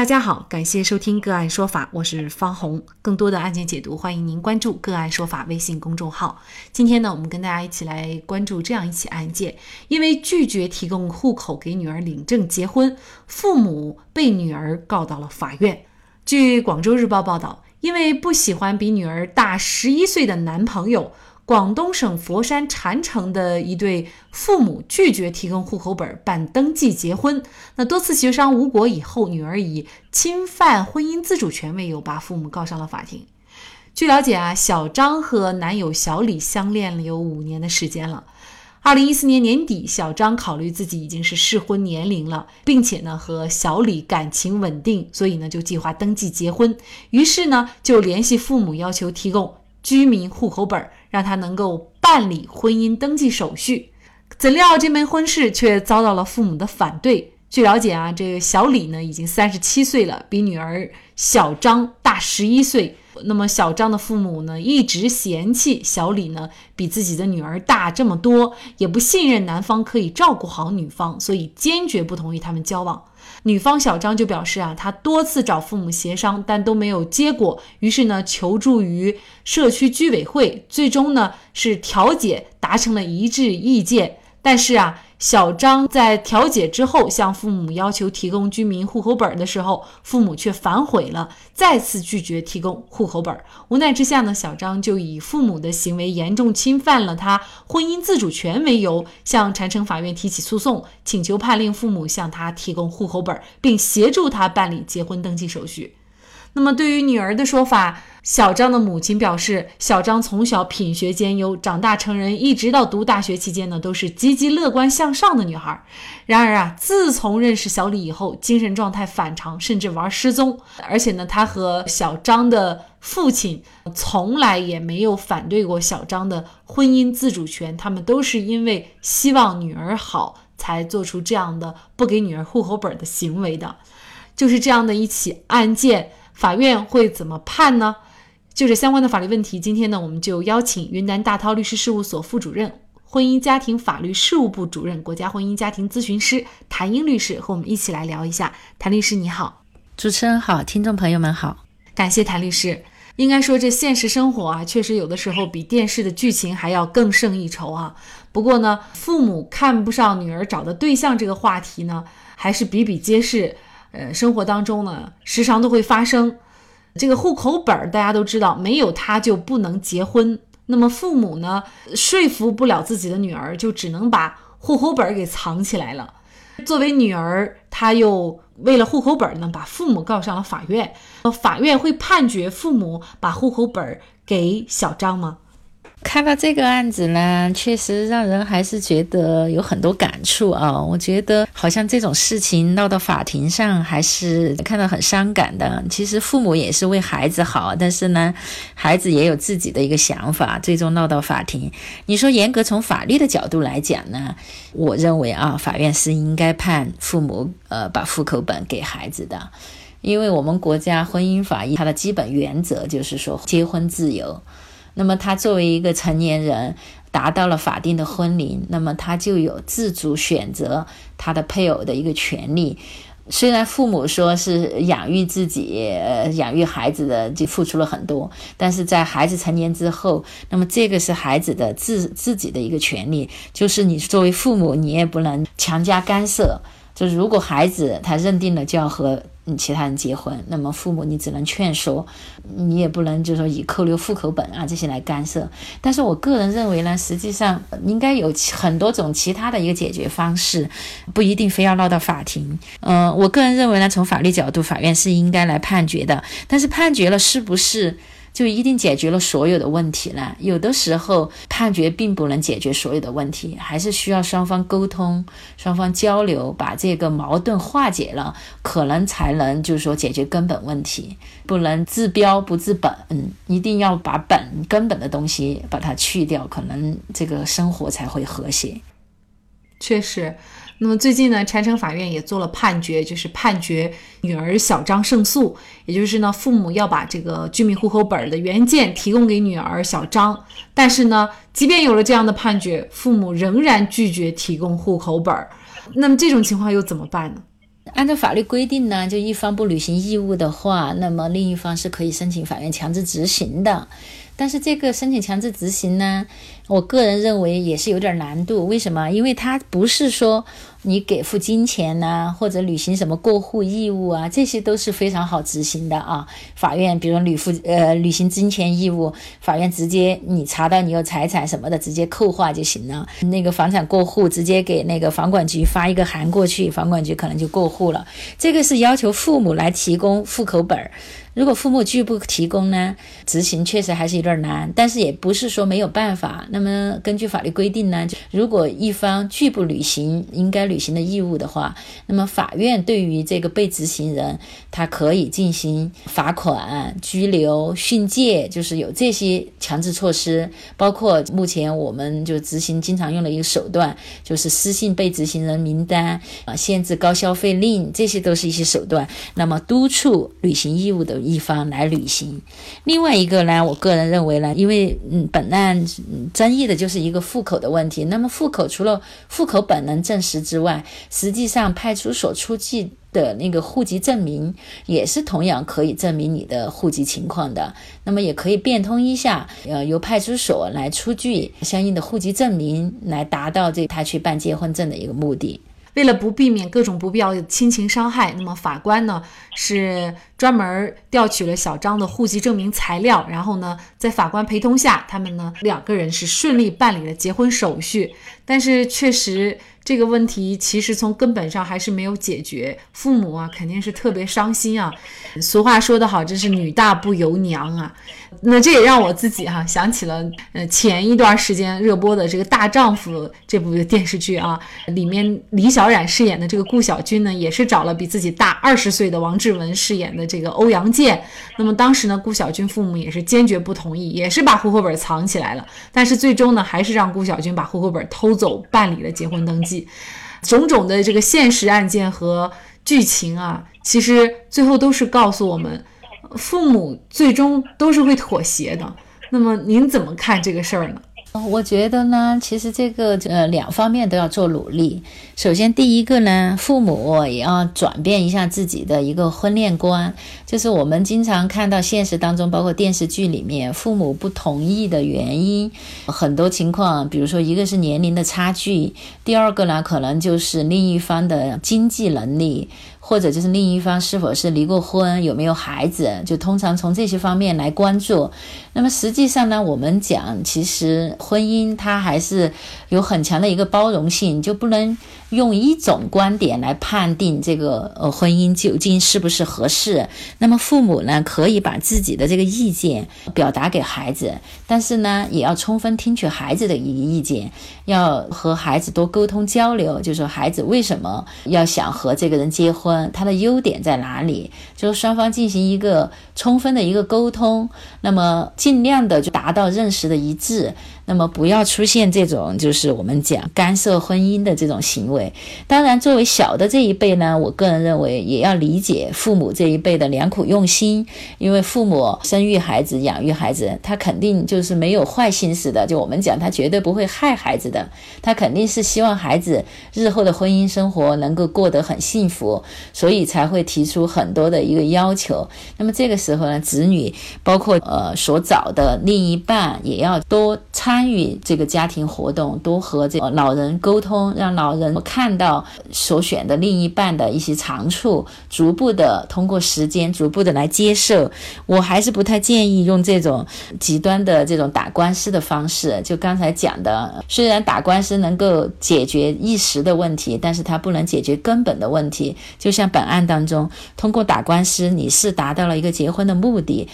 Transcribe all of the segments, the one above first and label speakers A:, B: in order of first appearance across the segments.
A: 大家好，感谢收听个案说法，我是方红。更多的案件解读，欢迎您关注个案说法微信公众号。今天呢，我们跟大家一起来关注这样一起案件：因为拒绝提供户口给女儿领证结婚，父母被女儿告到了法院。据广州日报报道，因为不喜欢比女儿大十一岁的男朋友。广东省佛山禅城的一对父母拒绝提供户口本办登记结婚，那多次协商无果以后，女儿以侵犯婚姻自主权为由把父母告上了法庭。据了解啊，小张和男友小李相恋了有五年的时间了。二零一四年年底，小张考虑自己已经是适婚年龄了，并且呢和小李感情稳定，所以呢就计划登记结婚。于是呢就联系父母要求提供。居民户口本，让他能够办理婚姻登记手续。怎料这门婚事却遭到了父母的反对。据了解啊，这个小李呢已经三十七岁了，比女儿小张大十一岁。那么小张的父母呢一直嫌弃小李呢比自己的女儿大这么多，也不信任男方可以照顾好女方，所以坚决不同意他们交往。女方小张就表示啊，她多次找父母协商，但都没有结果，于是呢求助于社区居委会，最终呢是调解达成了一致意见。但是啊，小张在调解之后向父母要求提供居民户口本的时候，父母却反悔了，再次拒绝提供户口本。无奈之下呢，小张就以父母的行为严重侵犯了他婚姻自主权为由，向禅城法院提起诉讼，请求判令父母向他提供户口本，并协助他办理结婚登记手续。那么，对于女儿的说法，小张的母亲表示，小张从小品学兼优，长大成人，一直到读大学期间呢，都是积极乐观向上的女孩。然而啊，自从认识小李以后，精神状态反常，甚至玩失踪。而且呢，他和小张的父亲从来也没有反对过小张的婚姻自主权，他们都是因为希望女儿好，才做出这样的不给女儿户口本的行为的。就是这样的一起案件。法院会怎么判呢？就这相关的法律问题，今天呢，我们就邀请云南大韬律师事务所副主任、婚姻家庭法律事务部主任、国家婚姻家庭咨询师谭英律师和我们一起来聊一下。谭律师你好，
B: 主持人好，听众朋友们好，
A: 感谢谭律师。应该说，这现实生活啊，确实有的时候比电视的剧情还要更胜一筹啊。不过呢，父母看不上女儿找的对象这个话题呢，还是比比皆是。呃，生活当中呢，时常都会发生。这个户口本儿，大家都知道，没有他就不能结婚。那么父母呢，说服不了自己的女儿，就只能把户口本儿给藏起来了。作为女儿，她又为了户口本儿呢，把父母告上了法院。法院会判决父母把户口本儿给小张吗？
B: 看到这个案子呢，确实让人还是觉得有很多感触啊。我觉得好像这种事情闹到法庭上，还是看到很伤感的。其实父母也是为孩子好，但是呢，孩子也有自己的一个想法，最终闹到法庭。你说严格从法律的角度来讲呢，我认为啊，法院是应该判父母呃把户口本给孩子的，因为我们国家婚姻法它的基本原则就是说结婚自由。那么他作为一个成年人，达到了法定的婚龄，那么他就有自主选择他的配偶的一个权利。虽然父母说是养育自己、呃养育孩子的就付出了很多，但是在孩子成年之后，那么这个是孩子的自自己的一个权利，就是你作为父母，你也不能强加干涉。就如果孩子他认定了就要和嗯其他人结婚，那么父母你只能劝说，你也不能就说以扣留户口本啊这些来干涉。但是我个人认为呢，实际上应该有很多种其他的一个解决方式，不一定非要闹到法庭。嗯，我个人认为呢，从法律角度，法院是应该来判决的。但是判决了是不是？就一定解决了所有的问题了？有的时候判决并不能解决所有的问题，还是需要双方沟通、双方交流，把这个矛盾化解了，可能才能就是说解决根本问题。不能治标不治本，一定要把本根本的东西把它去掉，可能这个生活才会和谐。
A: 确实。那么最近呢，禅城法院也做了判决，就是判决女儿小张胜诉，也就是呢，父母要把这个居民户口本的原件提供给女儿小张，但是呢，即便有了这样的判决，父母仍然拒绝提供户口本，那么这种情况又怎么办呢？
B: 按照法律规定呢，就一方不履行义务的话，那么另一方是可以申请法院强制执行的。但是这个申请强制执行呢，我个人认为也是有点难度。为什么？因为它不是说你给付金钱呐，或者履行什么过户义务啊，这些都是非常好执行的啊。法院比如履付呃履行金钱义务，法院直接你查到你有财产什么的，直接扣划就行了。那个房产过户，直接给那个房管局发一个函过去，房管局可能就过户了。这个是要求父母来提供户口本儿。如果父母拒不提供呢，执行确实还是有点难，但是也不是说没有办法。那么根据法律规定呢，如果一方拒不履行应该履行的义务的话，那么法院对于这个被执行人，他可以进行罚款、拘留、训诫，就是有这些强制措施。包括目前我们就执行经常用的一个手段，就是私信被执行人名单啊，限制高消费令，这些都是一些手段。那么督促履行义务的。一方来履行，另外一个呢，我个人认为呢，因为嗯，本案争议的就是一个户口的问题。那么户口除了户口本能证实之，外实际上派出所出具的那个户籍证明也是同样可以证明你的户籍情况的。那么也可以变通一下，呃，由派出所来出具相应的户籍证明，来达到这他去办结婚证的一个目的。
A: 为了不避免各种不必要的亲情伤害，那么法官呢是专门调取了小张的户籍证明材料，然后呢，在法官陪同下，他们呢两个人是顺利办理了结婚手续。但是确实。这个问题其实从根本上还是没有解决，父母啊肯定是特别伤心啊。俗话说得好，这是女大不由娘啊。那这也让我自己哈想起了呃前一段时间热播的这个大丈夫这部电视剧啊，里面李小冉饰演的这个顾小军呢，也是找了比自己大二十岁的王志文饰演的这个欧阳健。那么当时呢，顾小军父母也是坚决不同意，也是把户口本藏起来了。但是最终呢，还是让顾小军把户口本偷走，办理了结婚登记。种种的这个现实案件和剧情啊，其实最后都是告诉我们，父母最终都是会妥协的。那么您怎么看这个事儿呢？
B: 我觉得呢，其实这个呃两方面都要做努力。首先，第一个呢，父母也要转变一下自己的一个婚恋观，就是我们经常看到现实当中，包括电视剧里面，父母不同意的原因，很多情况，比如说一个是年龄的差距，第二个呢，可能就是另一方的经济能力。或者就是另一方是否是离过婚，有没有孩子，就通常从这些方面来关注。那么实际上呢，我们讲，其实婚姻它还是有很强的一个包容性，就不能。用一种观点来判定这个呃婚姻究竟是不是合适，那么父母呢可以把自己的这个意见表达给孩子，但是呢也要充分听取孩子的一个意见，要和孩子多沟通交流，就说孩子为什么要想和这个人结婚，他的优点在哪里，就是双方进行一个充分的一个沟通，那么尽量的就达到认识的一致。那么不要出现这种就是我们讲干涉婚姻的这种行为。当然，作为小的这一辈呢，我个人认为也要理解父母这一辈的良苦用心，因为父母生育孩子、养育孩子，他肯定就是没有坏心思的。就我们讲，他绝对不会害孩子的，他肯定是希望孩子日后的婚姻生活能够过得很幸福，所以才会提出很多的一个要求。那么这个时候呢，子女包括呃所找的另一半也要多参。参与这个家庭活动，多和这个老人沟通，让老人看到所选的另一半的一些长处，逐步的通过时间，逐步的来接受。我还是不太建议用这种极端的这种打官司的方式。就刚才讲的，虽然打官司能够解决一时的问题，但是它不能解决根本的问题。就像本案当中，通过打官司，你是达到了一个结婚的目的。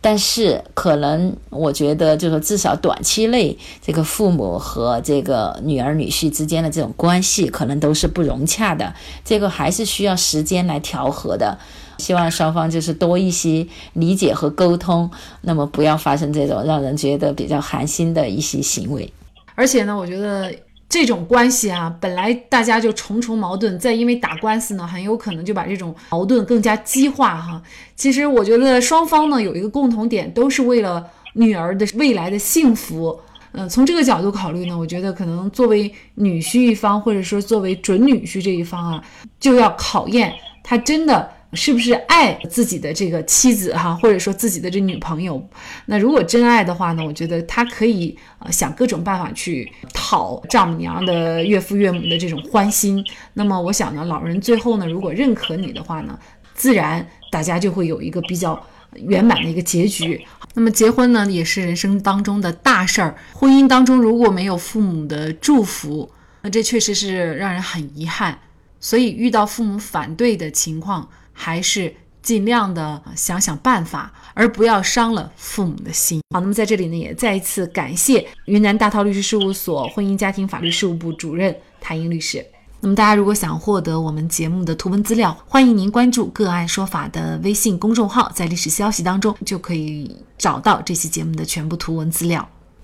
B: 但是，可能我觉得，就是至少短期内，这个父母和这个女儿女婿之间的这种关系，可能都是不融洽的。这个还是需要时间来调和的。希望双方就是多一些理解和沟通，那么不要发生这种让人觉得比较寒心的一些行为。
A: 而且呢，我觉得这种关系啊，本来大家就重重矛盾，再因为打官司呢，很有可能就把这种矛盾更加激化哈。其实我觉得双方呢有一个共同点，都是为了女儿的未来的幸福。嗯，从这个角度考虑呢，我觉得可能作为女婿一方，或者说作为准女婿这一方啊，就要考验他真的。是不是爱自己的这个妻子哈，或者说自己的这女朋友？那如果真爱的话呢？我觉得他可以呃想各种办法去讨丈母娘的岳父岳母的这种欢心。那么我想呢，老人最后呢，如果认可你的话呢，自然大家就会有一个比较圆满的一个结局。那么结婚呢，也是人生当中的大事儿。婚姻当中如果没有父母的祝福，那这确实是让人很遗憾。所以遇到父母反对的情况，还是尽量的想想办法，而不要伤了父母的心。好，那么在这里呢，也再一次感谢云南大韬律师事务所婚姻家庭法律事务部主任谭英律师。那么大家如果想获得我们节目的图文资料，欢迎您关注“个案说法”的微信公众号，在历史消息当中就可以找到这期节目的全部图文资料。